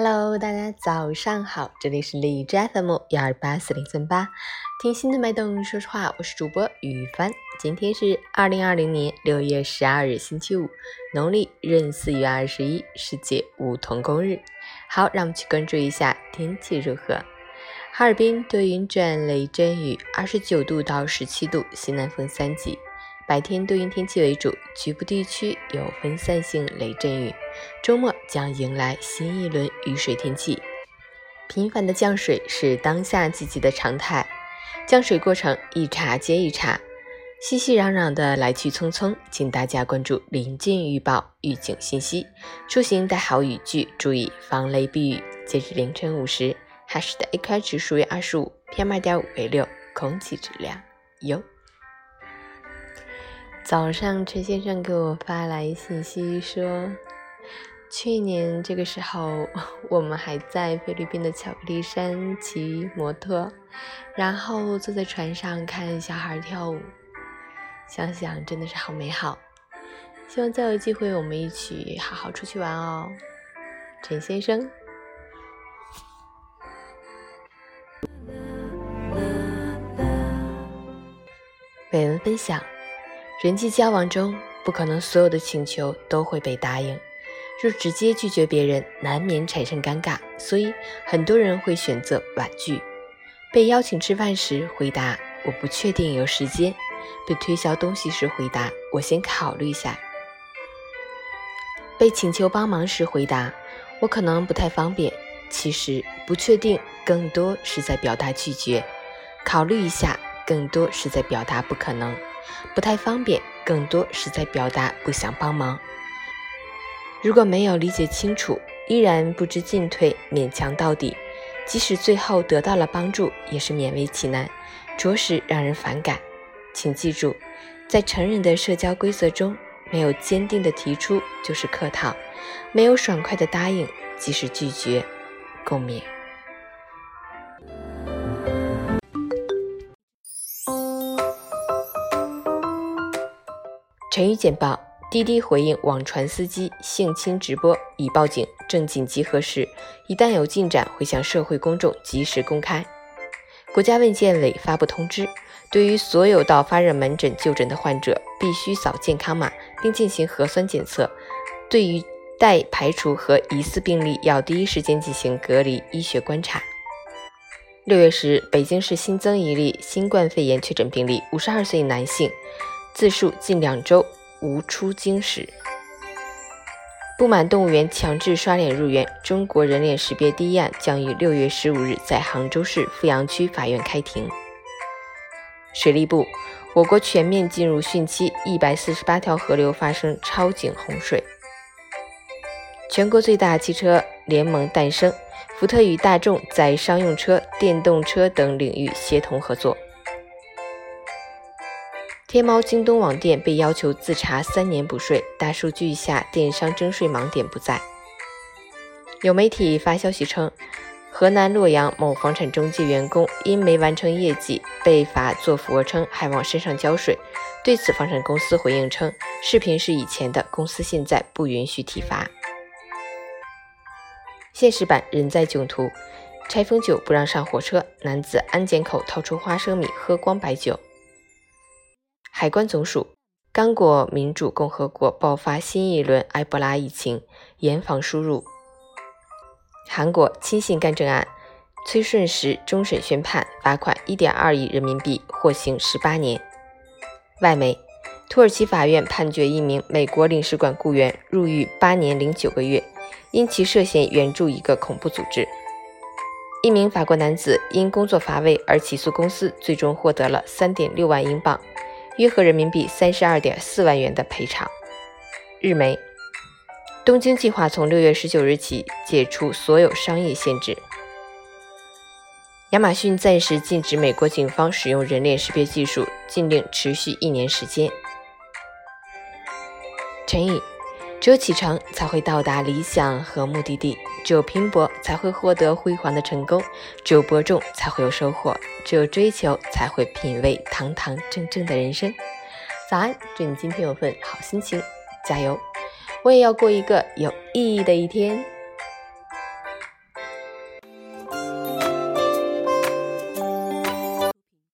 Hello，大家早上好，这里是荔枝 FM 幺二八四零三八，听心的脉动，说实话，我是主播雨帆。今天是二零二零年六月十二日，星期五，农历闰四月二十一，世界梧桐公日。好，让我们去关注一下天气如何。哈尔滨多云转雷阵雨，二十九度到十七度，西南风三级。白天多云天气为主，局部地区有分散性雷阵雨。周末将迎来新一轮雨水天气，频繁的降水是当下季节的常态。降水过程一茬接一茬，熙熙攘攘的来去匆匆，请大家关注临近预报预警信息，出行带好雨具，注意防雷避雨。截至凌晨五时，哈市的 AQI 指数为二十五，PM 二点五为六，空气质量优。早上，陈先生给我发来信息说，去年这个时候，我们还在菲律宾的巧克力山骑摩托，然后坐在船上看小孩跳舞，想想真的是好美好。希望再有机会，我们一起好好出去玩哦，陈先生。本文分享。人际交往中，不可能所有的请求都会被答应。若直接拒绝别人，难免产生尴尬，所以很多人会选择婉拒。被邀请吃饭时，回答“我不确定有时间”；被推销东西时，回答“我先考虑一下”；被请求帮忙时，回答“我可能不太方便”。其实，不确定更多是在表达拒绝，考虑一下更多是在表达不可能。不太方便，更多是在表达不想帮忙。如果没有理解清楚，依然不知进退，勉强到底，即使最后得到了帮助，也是勉为其难，着实让人反感。请记住，在成人的社交规则中，没有坚定的提出就是客套，没有爽快的答应即是拒绝。共勉。成语简报：滴滴回应网传司机性侵直播，已报警，正紧急核实，一旦有进展会向社会公众及时公开。国家卫健委发布通知，对于所有到发热门诊就诊的患者，必须扫健康码并进行核酸检测。对于待排除和疑似病例，要第一时间进行隔离医学观察。六月十日，北京市新增一例新冠肺炎确诊病例，五十二岁男性。自述近两周无出京史。不满动物园强制刷脸入园，中国人脸识别第一案将于六月十五日在杭州市富阳区法院开庭。水利部，我国全面进入汛期，一百四十八条河流发生超警洪水。全国最大汽车联盟诞生，福特与大众在商用车、电动车等领域协同合作。天猫、京东网店被要求自查三年补税，大数据下电商征税盲点不在。有媒体发消息称，河南洛阳某房产中介员工因没完成业绩被罚做俯卧撑，还往身上浇水。对此，房产公司回应称，视频是以前的，公司现在不允许体罚。现实版人在囧途，拆封酒不让上火车，男子安检口掏出花生米喝光白酒。海关总署：刚果民主共和国爆发新一轮埃博拉疫情，严防输入。韩国亲信干政案，崔顺实终审宣判，罚款一点二亿人民币，获刑十八年。外媒：土耳其法院判决一名美国领事馆雇员入狱八年零九个月，因其涉嫌援助一个恐怖组织。一名法国男子因工作乏味而起诉公司，最终获得了三点六万英镑。约合人民币三十二点四万元的赔偿。日媒：东京计划从六月十九日起解除所有商业限制。亚马逊暂时禁止美国警方使用人脸识别技术，禁令持续一年时间。陈颖。只有启程，才会到达理想和目的地；只有拼搏，才会获得辉煌的成功；只有播种，才会有收获；只有追求，才会品味堂堂正正的人生。早安，祝你今天有份好心情，加油！我也要过一个有意义的一天。